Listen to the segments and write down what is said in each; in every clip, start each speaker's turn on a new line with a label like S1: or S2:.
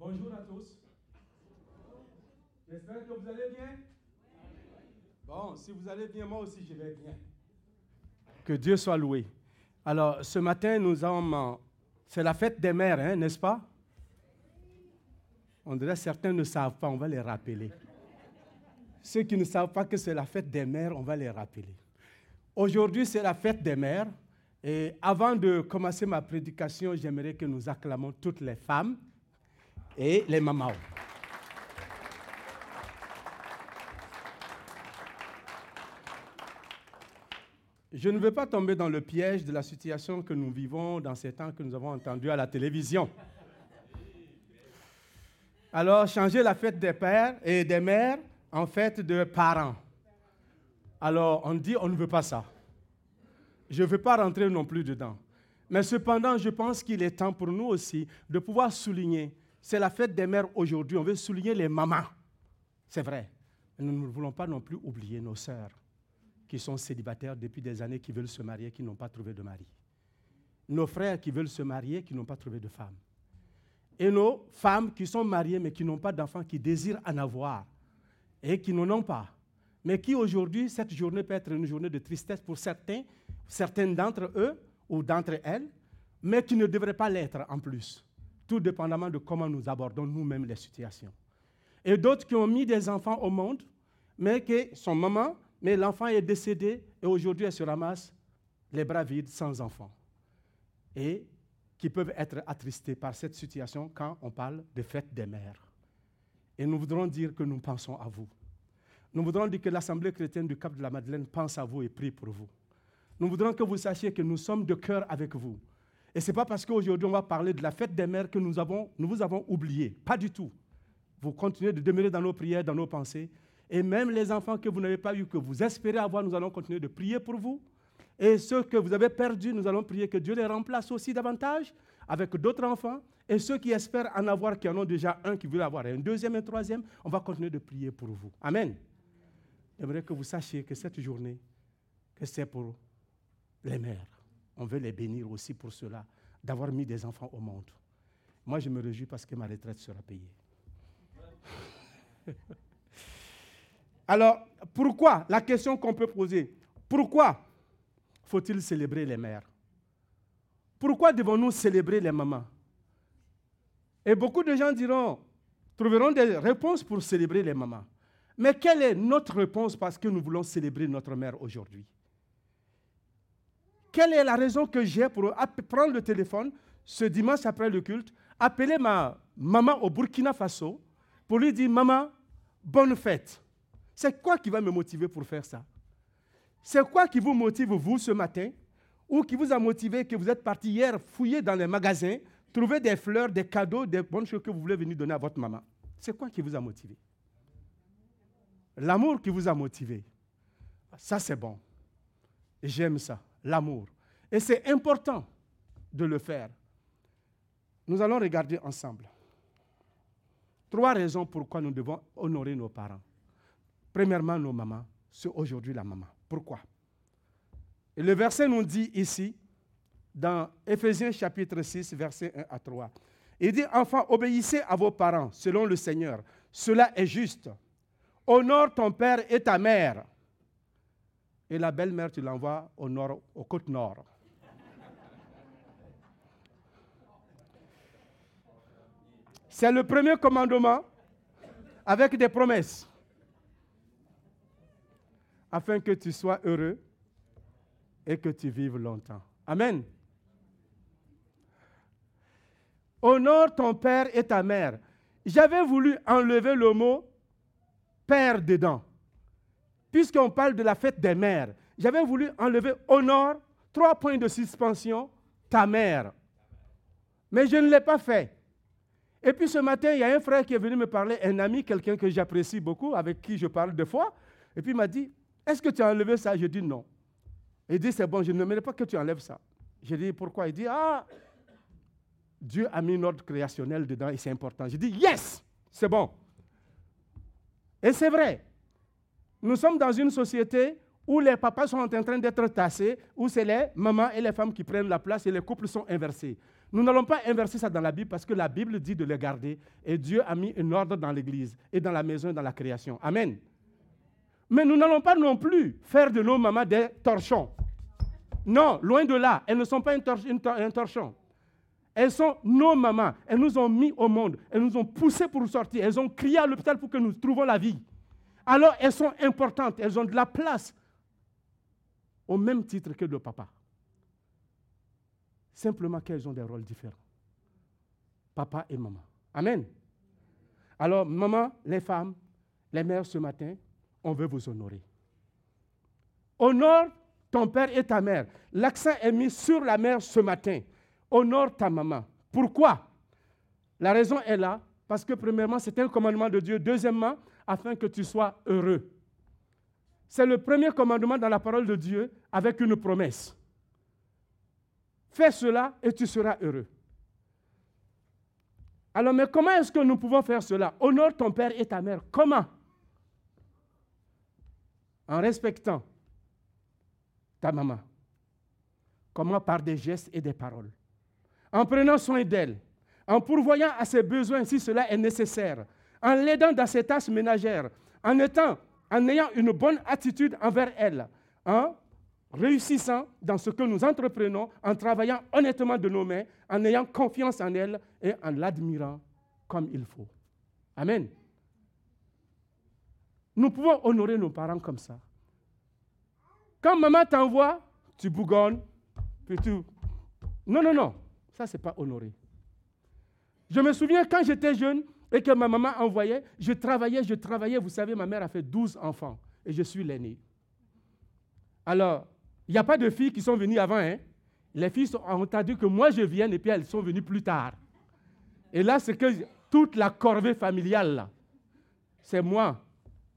S1: Bonjour à tous. J'espère que vous allez bien. Bon, si vous allez bien, moi aussi je vais bien. Que Dieu soit loué. Alors, ce matin, nous avons. C'est la fête des mères, hein, n'est-ce pas? On dirait certains ne savent pas, on va les rappeler. Ceux qui ne savent pas que c'est la fête des mères, on va les rappeler. Aujourd'hui, c'est la fête des mères. Et avant de commencer ma prédication, j'aimerais que nous acclamons toutes les femmes et les mamans. Je ne veux pas tomber dans le piège de la situation que nous vivons dans ces temps que nous avons entendus à la télévision. Alors, changer la fête des pères et des mères en fête de parents. Alors, on dit, on ne veut pas ça. Je ne veux pas rentrer non plus dedans. Mais cependant, je pense qu'il est temps pour nous aussi de pouvoir souligner, c'est la fête des mères aujourd'hui, on veut souligner les mamans. C'est vrai. Mais nous ne voulons pas non plus oublier nos sœurs qui sont célibataires depuis des années, qui veulent se marier, qui n'ont pas trouvé de mari. Nos frères qui veulent se marier, qui n'ont pas trouvé de femme. Et nos femmes qui sont mariées, mais qui n'ont pas d'enfants, qui désirent en avoir et qui n'en ont pas. Mais qui aujourd'hui, cette journée peut être une journée de tristesse pour certains, certaines d'entre eux ou d'entre elles, mais qui ne devraient pas l'être en plus, tout dépendamment de comment nous abordons nous-mêmes les situations. Et d'autres qui ont mis des enfants au monde, mais qui sont mamans mais l'enfant est décédé et aujourd'hui elle se ramasse les bras vides sans enfant. Et qui peuvent être attristés par cette situation quand on parle de fête des mères. Et nous voudrons dire que nous pensons à vous. Nous voudrons dire que l'Assemblée chrétienne du Cap de la Madeleine pense à vous et prie pour vous. Nous voudrons que vous sachiez que nous sommes de cœur avec vous. Et ce n'est pas parce qu'aujourd'hui on va parler de la fête des mères que nous, avons, nous vous avons oublié. Pas du tout. Vous continuez de demeurer dans nos prières, dans nos pensées. Et même les enfants que vous n'avez pas eu, que vous espérez avoir, nous allons continuer de prier pour vous. Et ceux que vous avez perdus, nous allons prier que Dieu les remplace aussi davantage avec d'autres enfants. Et ceux qui espèrent en avoir, qui en ont déjà un, qui veulent avoir un deuxième, un troisième, on va continuer de prier pour vous. Amen. J'aimerais que vous sachiez que cette journée, que c'est pour les mères. On veut les bénir aussi pour cela, d'avoir mis des enfants au monde. Moi, je me réjouis parce que ma retraite sera payée. Alors, pourquoi La question qu'on peut poser, pourquoi faut-il célébrer les mères? Pourquoi devons-nous célébrer les mamans? Et beaucoup de gens diront, trouveront des réponses pour célébrer les mamans. Mais quelle est notre réponse parce que nous voulons célébrer notre mère aujourd'hui? Quelle est la raison que j'ai pour prendre le téléphone ce dimanche après le culte, appeler ma maman au Burkina Faso pour lui dire, maman, bonne fête. C'est quoi qui va me motiver pour faire ça? C'est quoi qui vous motive, vous, ce matin Ou qui vous a motivé que vous êtes parti hier fouiller dans les magasins, trouver des fleurs, des cadeaux, des bonnes choses que vous voulez venir donner à votre maman? C'est quoi qui vous a motivé? L'amour qui vous a motivé. Ça, c'est bon. J'aime ça, l'amour. Et c'est important de le faire. Nous allons regarder ensemble. Trois raisons pourquoi nous devons honorer nos parents. Premièrement, nos mamans. C'est aujourd'hui la maman. Pourquoi? Et le verset nous dit ici, dans Éphésiens chapitre 6, verset 1 à 3. Il dit, Enfants, obéissez à vos parents selon le Seigneur. Cela est juste. Honore ton père et ta mère. Et la belle-mère, tu l'envoies au nord, aux côtes nord. C'est le premier commandement avec des promesses afin que tu sois heureux et que tu vives longtemps. Amen. Honore ton père et ta mère. J'avais voulu enlever le mot père dedans, puisqu'on parle de la fête des mères. J'avais voulu enlever honore, trois points de suspension, ta mère. Mais je ne l'ai pas fait. Et puis ce matin, il y a un frère qui est venu me parler, un ami, quelqu'un que j'apprécie beaucoup, avec qui je parle deux fois. Et puis il m'a dit, est-ce que tu as enlevé ça? Je dis non. Il dit, c'est bon, je ne mets pas que tu enlèves ça. Je dis, pourquoi? Il dit, ah, Dieu a mis une ordre créationnel dedans et c'est important. Je dis, yes, c'est bon. Et c'est vrai. Nous sommes dans une société où les papas sont en train d'être tassés, où c'est les mamans et les femmes qui prennent la place et les couples sont inversés. Nous n'allons pas inverser ça dans la Bible parce que la Bible dit de le garder et Dieu a mis un ordre dans l'Église et dans la maison et dans la création. Amen. Mais nous n'allons pas non plus faire de nos mamans des torchons. Non, loin de là. Elles ne sont pas un torchon. Elles sont nos mamans. Elles nous ont mis au monde. Elles nous ont poussés pour sortir. Elles ont crié à l'hôpital pour que nous trouvions la vie. Alors elles sont importantes. Elles ont de la place au même titre que le papa. Simplement qu'elles ont des rôles différents. Papa et maman. Amen. Alors, maman, les femmes, les mères ce matin, on veut vous honorer. Honore ton père et ta mère. L'accent est mis sur la mère ce matin. Honore ta maman. Pourquoi? La raison est là, parce que premièrement, c'est un commandement de Dieu. Deuxièmement, afin que tu sois heureux. C'est le premier commandement dans la parole de Dieu avec une promesse. Fais cela et tu seras heureux. Alors, mais comment est-ce que nous pouvons faire cela? Honore ton père et ta mère. Comment? En respectant ta maman. Comment? Par des gestes et des paroles. En prenant soin d'elle. En pourvoyant à ses besoins si cela est nécessaire. En l'aidant dans ses tâches ménagères. En, étant, en ayant une bonne attitude envers elle. En réussissant dans ce que nous entreprenons, en travaillant honnêtement de nos mains, en ayant confiance en elle et en l'admirant comme il faut. Amen. Nous pouvons honorer nos parents comme ça. Quand maman t'envoie, tu bougonnes, puis tu... Non, non, non, ça, c'est pas honoré. Je me souviens quand j'étais jeune et que ma maman envoyait, je travaillais, je travaillais. Vous savez, ma mère a fait 12 enfants et je suis l'aîné. Alors, il n'y a pas de filles qui sont venues avant. Hein? Les filles ont entendu que moi je vienne et puis elles sont venues plus tard. Et là, c'est que toute la corvée familiale, c'est moi,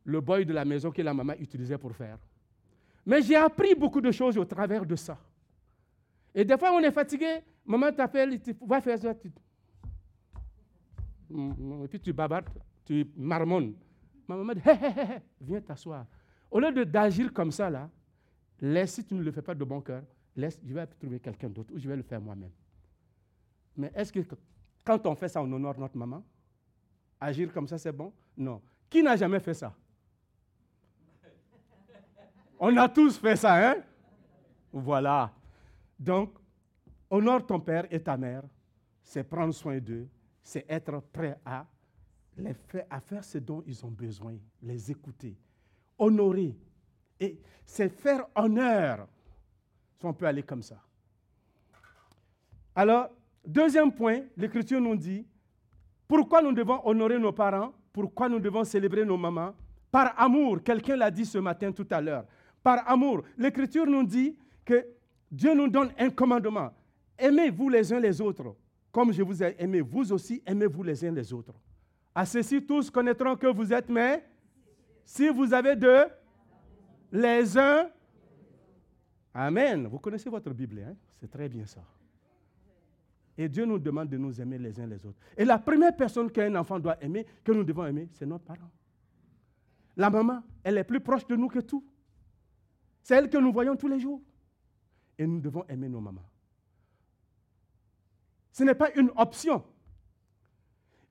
S1: le boy de la maison que la maman utilisait pour faire. Mais j'ai appris beaucoup de choses au travers de ça. Et des fois, on est fatigué, maman t'appelle, vas faire ça. Et puis tu babardes, tu marmonnes. Ma maman dit, hé, hé, hé, viens t'asseoir. Au lieu d'agir comme ça, là, laisse, si tu ne le fais pas de bon cœur, laisse, je vais trouver quelqu'un d'autre ou je vais le faire moi-même. Mais est-ce que quand on fait ça, on honore notre maman? Agir comme ça, c'est bon? Non. Qui n'a jamais fait ça? On a tous fait ça, hein? Voilà. Donc, honore ton père et ta mère, c'est prendre soin d'eux, c'est être prêt à, les faire, faire ce dont ils ont besoin, les écouter, honorer. Et c'est faire honneur, si on peut aller comme ça. Alors, deuxième point, l'Écriture nous dit, pourquoi nous devons honorer nos parents, pourquoi nous devons célébrer nos mamans? Par amour, quelqu'un l'a dit ce matin tout à l'heure par amour. L'Écriture nous dit que Dieu nous donne un commandement. Aimez-vous les uns les autres. Comme je vous ai aimé, vous aussi aimez-vous les uns les autres. À ceci, tous connaîtront que vous êtes mais si vous avez de les uns. Amen. Vous connaissez votre Bible, hein? c'est très bien ça. Et Dieu nous demande de nous aimer les uns les autres. Et la première personne qu'un enfant doit aimer, que nous devons aimer, c'est notre parent. La maman, elle est plus proche de nous que tout. C'est elle que nous voyons tous les jours. Et nous devons aimer nos mamans. Ce n'est pas une option.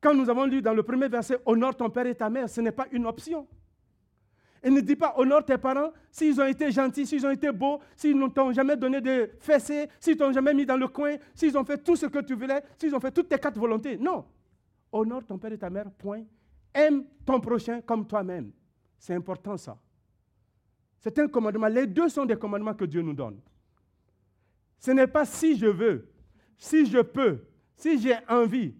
S1: Quand nous avons lu dans le premier verset, honore ton père et ta mère, ce n'est pas une option. Et ne dis pas honore tes parents s'ils ont été gentils, s'ils ont été beaux, s'ils ne t'ont jamais donné de fessées, s'ils t'ont jamais mis dans le coin, s'ils ont fait tout ce que tu voulais, s'ils ont fait toutes tes quatre volontés. Non. Honore ton père et ta mère, point. Aime ton prochain comme toi-même. C'est important ça. C'est un commandement. Les deux sont des commandements que Dieu nous donne. Ce n'est pas si je veux, si je peux, si j'ai envie.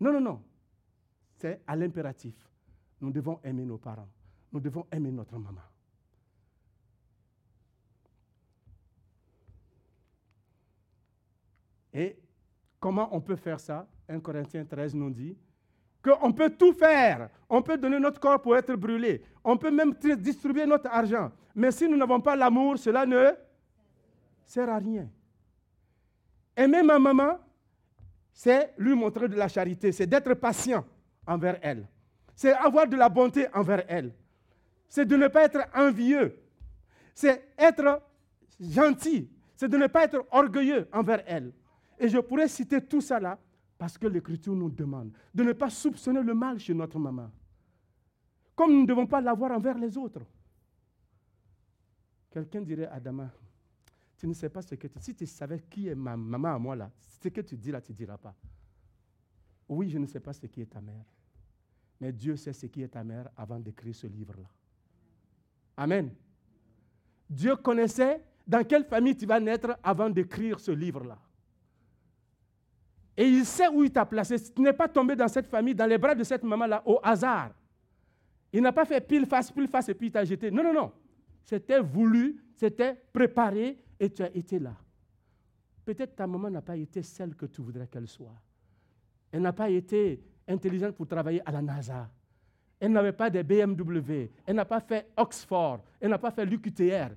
S1: Non, non, non. C'est à l'impératif. Nous devons aimer nos parents. Nous devons aimer notre maman. Et comment on peut faire ça? 1 Corinthiens 13 nous dit, qu'on peut tout faire. On peut donner notre corps pour être brûlé. On peut même distribuer notre argent. Mais si nous n'avons pas l'amour, cela ne sert à rien. Aimer ma maman, c'est lui montrer de la charité, c'est d'être patient envers elle. C'est avoir de la bonté envers elle. C'est de ne pas être envieux. C'est être gentil. C'est de ne pas être orgueilleux envers elle. Et je pourrais citer tout ça là parce que l'Écriture nous demande de ne pas soupçonner le mal chez notre maman. Comme nous ne devons pas l'avoir envers les autres. Quelqu'un dirait, Adama, tu ne sais pas ce que tu... Si tu savais qui est ma maman à moi là, ce que tu dis là, tu ne diras pas. Oui, je ne sais pas ce qui est ta mère. Mais Dieu sait ce qui est ta mère avant d'écrire ce livre-là. Amen. Dieu connaissait dans quelle famille tu vas naître avant d'écrire ce livre-là. Et il sait où il t'a placé. Tu n'es pas tombé dans cette famille, dans les bras de cette maman-là, au hasard. Il n'a pas fait pile face, pile face et puis il t'a jeté. Non, non, non. C'était voulu, c'était préparé et tu as été là. Peut-être ta maman n'a pas été celle que tu voudrais qu'elle soit. Elle n'a pas été intelligente pour travailler à la NASA. Elle n'avait pas de BMW. Elle n'a pas fait Oxford. Elle n'a pas fait l'UQTR.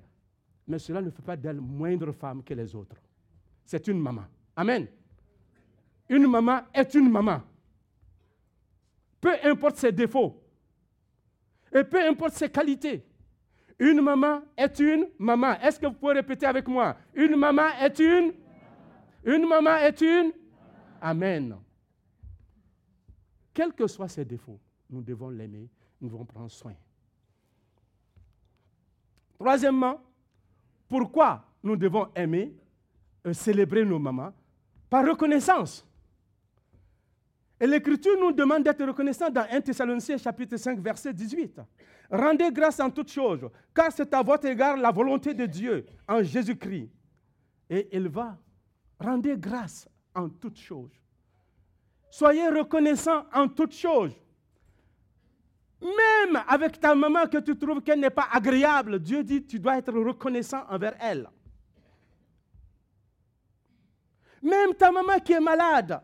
S1: Mais cela ne fait pas d'elle moindre femme que les autres. C'est une maman. Amen. Une maman est une maman. Peu importe ses défauts. Et peu importe ses qualités. Une maman est une maman. Est-ce que vous pouvez répéter avec moi? Une maman est une? Une maman est une? Amen. Quels que soient ses défauts, nous devons l'aimer, nous devons prendre soin. Troisièmement, pourquoi nous devons aimer, célébrer nos mamans? Par reconnaissance. Et l'Écriture nous demande d'être reconnaissants dans 1 Thessaloniciens chapitre 5 verset 18. Rendez grâce en toutes choses, car c'est à votre égard la volonté de Dieu en Jésus-Christ. Et il va. Rendez grâce en toutes choses. Soyez reconnaissants en toutes choses. Même avec ta maman que tu trouves qu'elle n'est pas agréable, Dieu dit tu dois être reconnaissant envers elle. Même ta maman qui est malade,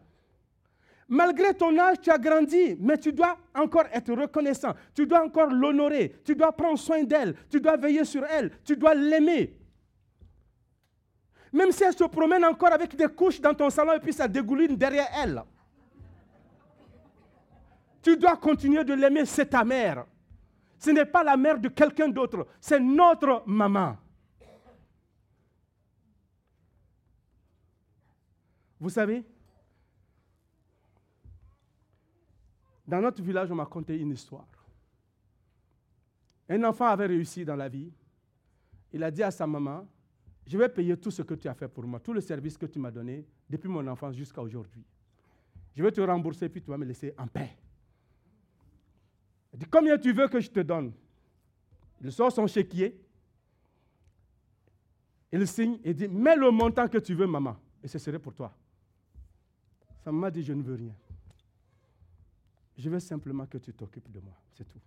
S1: malgré ton âge, tu as grandi, mais tu dois encore être reconnaissant, tu dois encore l'honorer, tu dois prendre soin d'elle, tu dois veiller sur elle, tu dois l'aimer. Même si elle se promène encore avec des couches dans ton salon et puis ça dégouline derrière elle. Tu dois continuer de l'aimer, c'est ta mère. Ce n'est pas la mère de quelqu'un d'autre, c'est notre maman. Vous savez, dans notre village, on m'a conté une histoire. Un enfant avait réussi dans la vie. Il a dit à sa maman, je vais payer tout ce que tu as fait pour moi, tout le service que tu m'as donné depuis mon enfance jusqu'à aujourd'hui. Je vais te rembourser, puis tu vas me laisser en paix. Il dit, combien tu veux que je te donne? Il sort son chéquier. Il signe et dit, mets le montant que tu veux, maman, et ce serait pour toi. Sa maman dit, je ne veux rien. Je veux simplement que tu t'occupes de moi, c'est tout.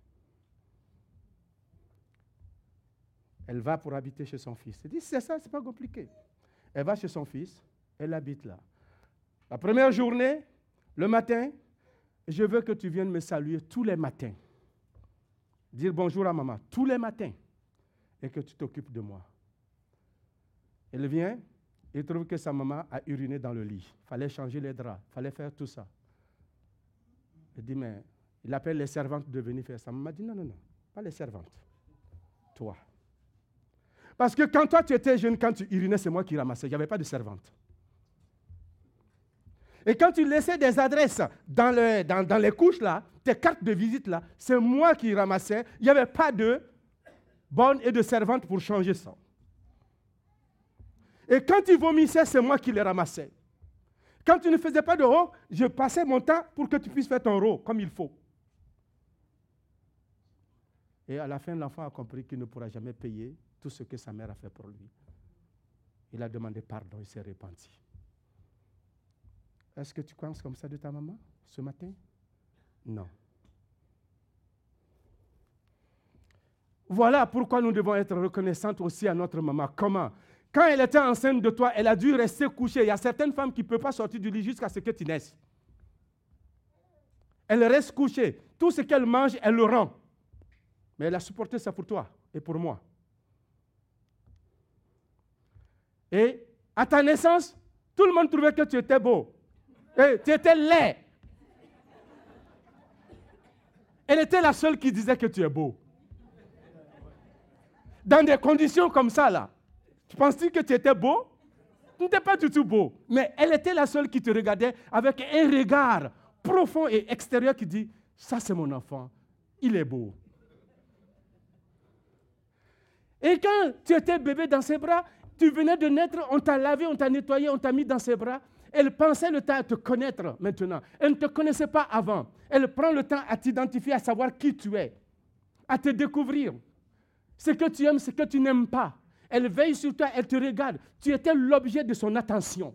S1: Elle va pour habiter chez son fils. Elle dit, c'est ça, c'est pas compliqué. Elle va chez son fils, elle habite là. La première journée, le matin, je veux que tu viennes me saluer tous les matins dire bonjour à maman tous les matins et que tu t'occupes de moi. Elle vient, il trouve que sa maman a uriné dans le lit. Fallait changer les draps, fallait faire tout ça. Il dit, mais il appelle les servantes de venir faire ça. Maman dit, non, non, non, pas les servantes. Toi. Parce que quand toi tu étais jeune, quand tu urinais, c'est moi qui ramassais. Il n'y avait pas de servante. Et quand tu laissais des adresses dans, le, dans, les couches, là, tes cartes de visite, là, c'est moi qui ramassais. Il n'y avait pas de bonne et de servante pour changer ça. Et quand tu vomissais, c'est moi qui les ramassais. Quand tu ne faisais pas de haut, je passais mon temps pour que tu puisses faire ton rôle comme il faut. Et à la fin, l'enfant a compris qu'il ne pourra jamais payer tout ce que sa mère a fait pour lui. Il a demandé pardon, il s'est repenti. Est-ce que tu penses comme ça de ta maman ce matin? Non. Voilà pourquoi nous devons être reconnaissants aussi à notre maman. Comment? Quand elle était enceinte de toi, elle a dû rester couchée. Il y a certaines femmes qui ne peuvent pas sortir du lit jusqu'à ce que tu naisses. Elle reste couchée. Tout ce qu'elle mange, elle le rend. Mais elle a supporté ça pour toi et pour moi. Et à ta naissance, tout le monde trouvait que tu étais beau. Et tu étais laid. Elle était la seule qui disait que tu es beau. Dans des conditions comme ça, là. Tu penses-tu que tu étais beau? Tu n'étais pas du tout beau. Mais elle était la seule qui te regardait avec un regard profond et extérieur qui dit, ça c'est mon enfant, il est beau. Et quand tu étais bébé dans ses bras, tu venais de naître, on t'a lavé, on t'a nettoyé, on t'a mis dans ses bras. Elle pensait le temps à te connaître maintenant. Elle ne te connaissait pas avant. Elle prend le temps à t'identifier, à savoir qui tu es, à te découvrir. Ce que tu aimes, ce que tu n'aimes pas. Elle veille sur toi, elle te regarde. Tu étais l'objet de son attention.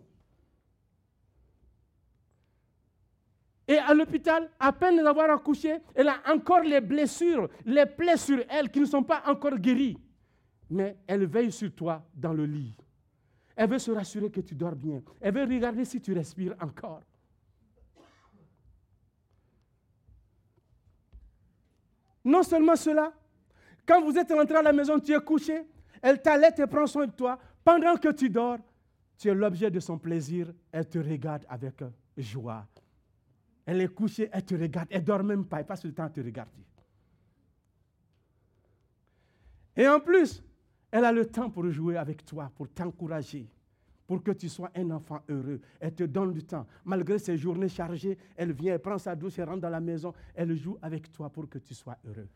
S1: Et à l'hôpital, à peine d'avoir accouché, elle a encore les blessures, les plaies sur elle qui ne sont pas encore guéries. Mais elle veille sur toi dans le lit. Elle veut se rassurer que tu dors bien. Elle veut regarder si tu respires encore. Non seulement cela, quand vous êtes rentré à la maison, tu es couché, elle t'allait et prend soin de toi. Pendant que tu dors, tu es l'objet de son plaisir. Elle te regarde avec joie. Elle est couchée, elle te regarde. Elle ne dort même pas, elle passe le temps à te regarder. Et en plus, elle a le temps pour jouer avec toi, pour t'encourager, pour que tu sois un enfant heureux. Elle te donne du temps. Malgré ses journées chargées, elle vient, elle prend sa douce, elle rentre dans la maison, elle joue avec toi pour que tu sois heureux.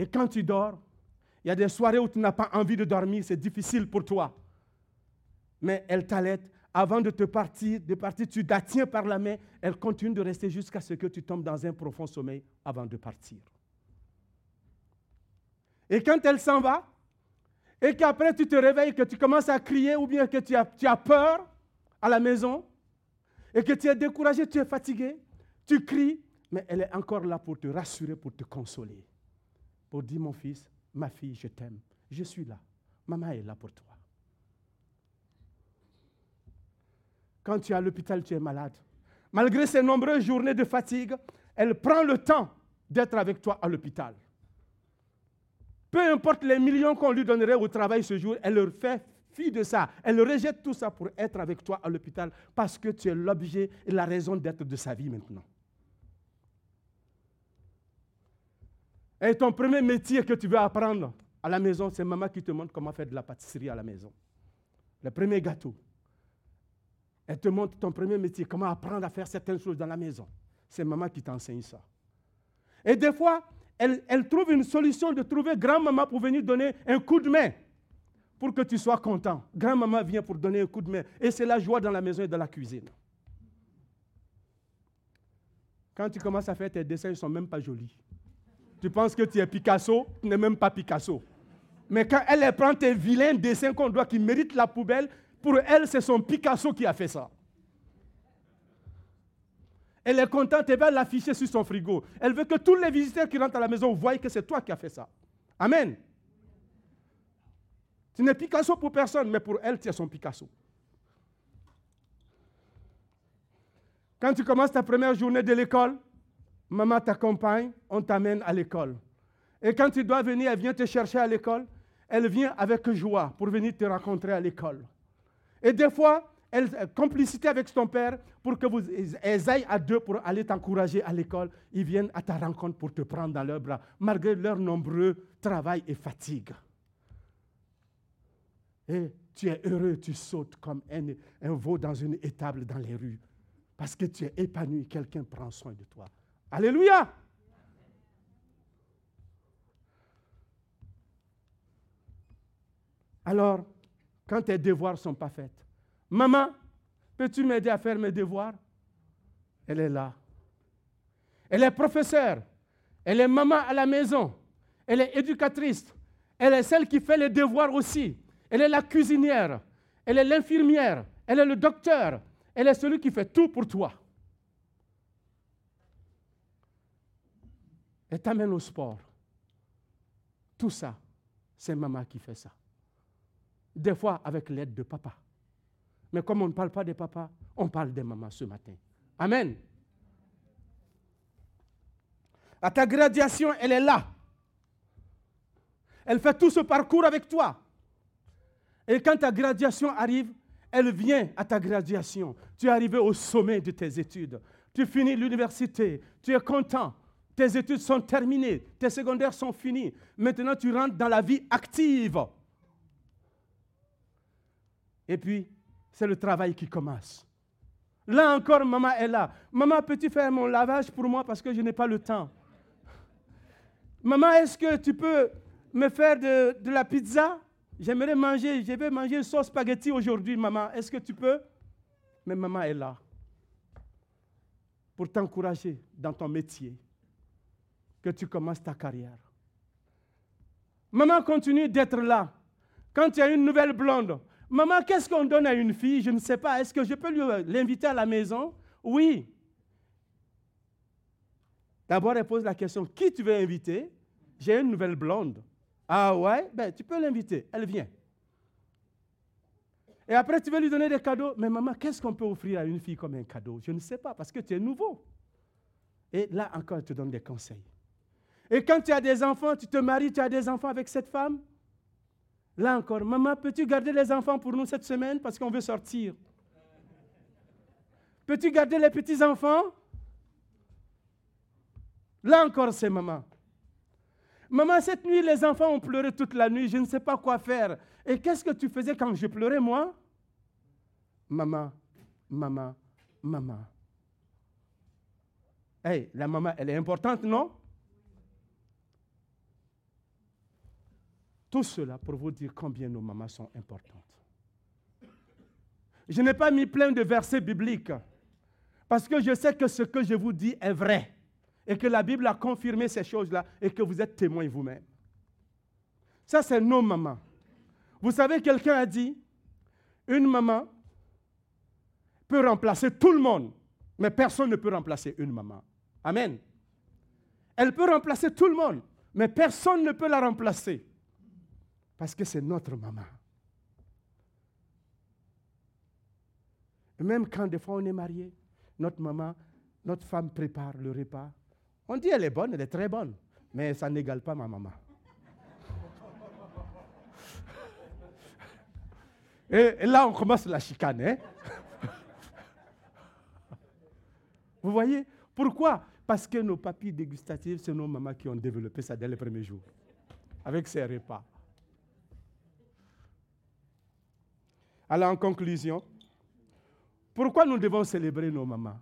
S1: Et quand tu dors, il y a des soirées où tu n'as pas envie de dormir, c'est difficile pour toi. Mais elle t'allait. Avant de te partir, de partir, tu la tiens par la main. Elle continue de rester jusqu'à ce que tu tombes dans un profond sommeil avant de partir. Et quand elle s'en va, et qu'après tu te réveilles, que tu commences à crier ou bien que tu as, tu as peur à la maison, et que tu es découragé, tu es fatigué, tu cries, mais elle est encore là pour te rassurer, pour te consoler pour dire mon fils, ma fille, je t'aime. Je suis là. Maman est là pour toi. Quand tu es à l'hôpital, tu es malade. Malgré ses nombreuses journées de fatigue, elle prend le temps d'être avec toi à l'hôpital. Peu importe les millions qu'on lui donnerait au travail ce jour, elle leur fait fi de ça. Elle rejette tout ça pour être avec toi à l'hôpital parce que tu es l'objet et la raison d'être de sa vie maintenant. Et ton premier métier que tu veux apprendre à la maison, c'est maman qui te montre comment faire de la pâtisserie à la maison. Le premier gâteau. Elle te montre ton premier métier, comment apprendre à faire certaines choses dans la maison. C'est maman qui t'enseigne ça. Et des fois, elle, trouve une solution de trouver grand-maman pour venir donner un coup de main pour que tu sois content. Grand-maman vient pour donner un coup de main. Et c'est la joie dans la maison et dans la cuisine. Quand tu commences à faire tes dessins, ils ne sont même pas jolis. Tu penses que tu es Picasso, tu n'es même pas Picasso. Mais quand elle prend tes vilains dessins qu'on doit, qui méritent la poubelle, pour elle, c'est son Picasso qui a fait ça. Elle est contente, elle va l'afficher sur son frigo. Elle veut que tous les visiteurs qui rentrent à la maison voient que c'est toi qui as fait ça. Amen. Tu n'es Picasso pour personne, mais pour elle, tu es son Picasso. Quand tu commences ta première journée de l'école, maman t'accompagne, on t'amène à l'école. Et quand tu dois venir, elle vient te chercher à l'école, elle vient avec joie pour venir te rencontrer à l'école. Et des fois, elle complicité avec ton père pour que vous aillent à deux pour aller t'encourager à l'école. Ils viennent à ta rencontre pour te prendre dans leurs bras, malgré leur nombreux travail et fatigue. Et tu es heureux, tu sautes comme un, un veau dans une étable dans les rues, parce que tu es épanoui, quelqu'un prend soin de toi. Alléluia. Alors, quand tes devoirs ne sont pas faits, maman, peux-tu m'aider à faire mes devoirs? Elle est là. Elle est professeure. Elle est maman à la maison. Elle est éducatrice. Elle est celle qui fait les devoirs aussi. Elle est la cuisinière. Elle est l'infirmière. Elle est le docteur. Elle est celui qui fait tout pour toi. Elle t'amène au sport. Tout ça, c'est maman qui fait ça. Des fois avec l'aide de papa. Mais comme on ne parle pas de papa, on parle de maman ce matin. Amen. À ta graduation, elle est là. Elle fait tout ce parcours avec toi. Et quand ta graduation arrive, elle vient à ta graduation. Tu es arrivé au sommet de tes études. Tu finis l'université. Tu es content. Tes études sont terminées, tes secondaires sont finis. Maintenant, tu rentres dans la vie active. Et puis, c'est le travail qui commence. Là encore, maman est là. Maman, peux-tu faire mon lavage pour moi parce que je n'ai pas le temps? Maman, est-ce que tu peux me faire de, la pizza? J'aimerais manger, je vais manger une sauce spaghetti aujourd'hui, maman. Est-ce que tu peux? Mais maman est là pour t'encourager dans ton métier, que tu commences ta carrière. Maman continue d'être là. Quand il y a une nouvelle blonde, maman, qu'est-ce qu'on donne à une fille? Je ne sais pas. Est-ce que je peux l'inviter à la maison? Oui. D'abord, elle pose la question, qui tu veux inviter? J'ai une nouvelle blonde. Ah ouais? Ben, tu peux l'inviter. Elle vient. Et après, tu veux lui donner des cadeaux. Mais maman, qu'est-ce qu'on peut offrir à une fille comme un cadeau? Je ne sais pas, parce que tu es nouveau. Et là encore, elle te donne des conseils. Et quand tu as des enfants, tu te maries, tu as des enfants avec cette femme? Là encore, maman, peux-tu garder les enfants pour nous cette semaine parce qu'on veut sortir? Peux-tu garder les petits-enfants? Là encore, c'est maman. Maman, cette nuit, les enfants ont pleuré toute la nuit, je ne sais pas quoi faire. Et qu'est-ce que tu faisais quand je pleurais, moi? Maman, maman, maman. Hey, la maman, elle est importante, non? Tout cela pour vous dire combien nos mamans sont importantes. Je n'ai pas mis plein de versets bibliques parce que je sais que ce que je vous dis est vrai et que la Bible a confirmé ces choses-là et que vous êtes témoins vous-même. Ça, c'est nos mamans. Vous savez, quelqu'un a dit, une maman peut remplacer tout le monde, mais personne ne peut remplacer une maman. Amen. Elle peut remplacer tout le monde, mais personne ne peut la remplacer. Parce que c'est notre maman. Et même quand des fois on est marié, notre maman, notre femme prépare le repas. On dit elle est bonne, elle est très bonne, mais ça n'égale pas ma maman. Et, là, on commence la chicane. Hein? Vous voyez? Pourquoi? Parce que nos papilles dégustatives, c'est nos mamans qui ont développé ça dès les premiers jours, avec ces repas. Alors, en conclusion, pourquoi nous devons célébrer nos mamans?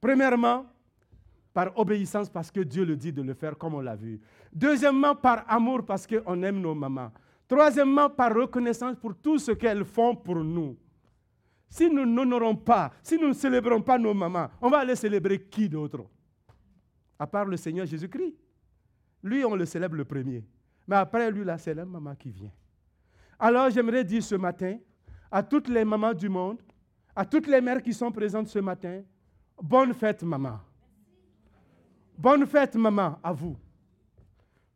S1: Premièrement, par obéissance parce que Dieu le dit de le faire comme on l'a vu. Deuxièmement, par amour parce qu'on aime nos mamans. Troisièmement, par reconnaissance pour tout ce qu'elles font pour nous. Si nous n'honorons pas, si nous ne célébrons pas nos mamans, on va aller célébrer qui d'autre? À part le Seigneur Jésus-Christ. Lui, on le célèbre le premier. Mais après lui, là, c'est la maman qui vient. Alors, j'aimerais dire ce matin à toutes les mamans du monde, à toutes les mères qui sont présentes ce matin, bonne fête, maman. Bonne fête, maman, à vous.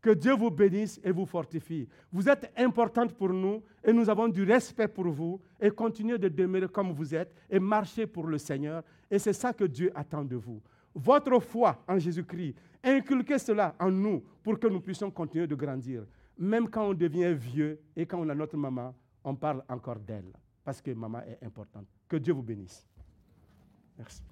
S1: Que Dieu vous bénisse et vous fortifie. Vous êtes importante pour nous et nous avons du respect pour vous et continuez de demeurer comme vous êtes et marcher pour le Seigneur. Et c'est ça que Dieu attend de vous. Votre foi en Jésus-Christ, inculquez cela en nous pour que nous puissions continuer de grandir. Même quand on devient vieux et quand on a notre maman, on parle encore d'elle parce que maman est importante. Que Dieu vous bénisse. Merci.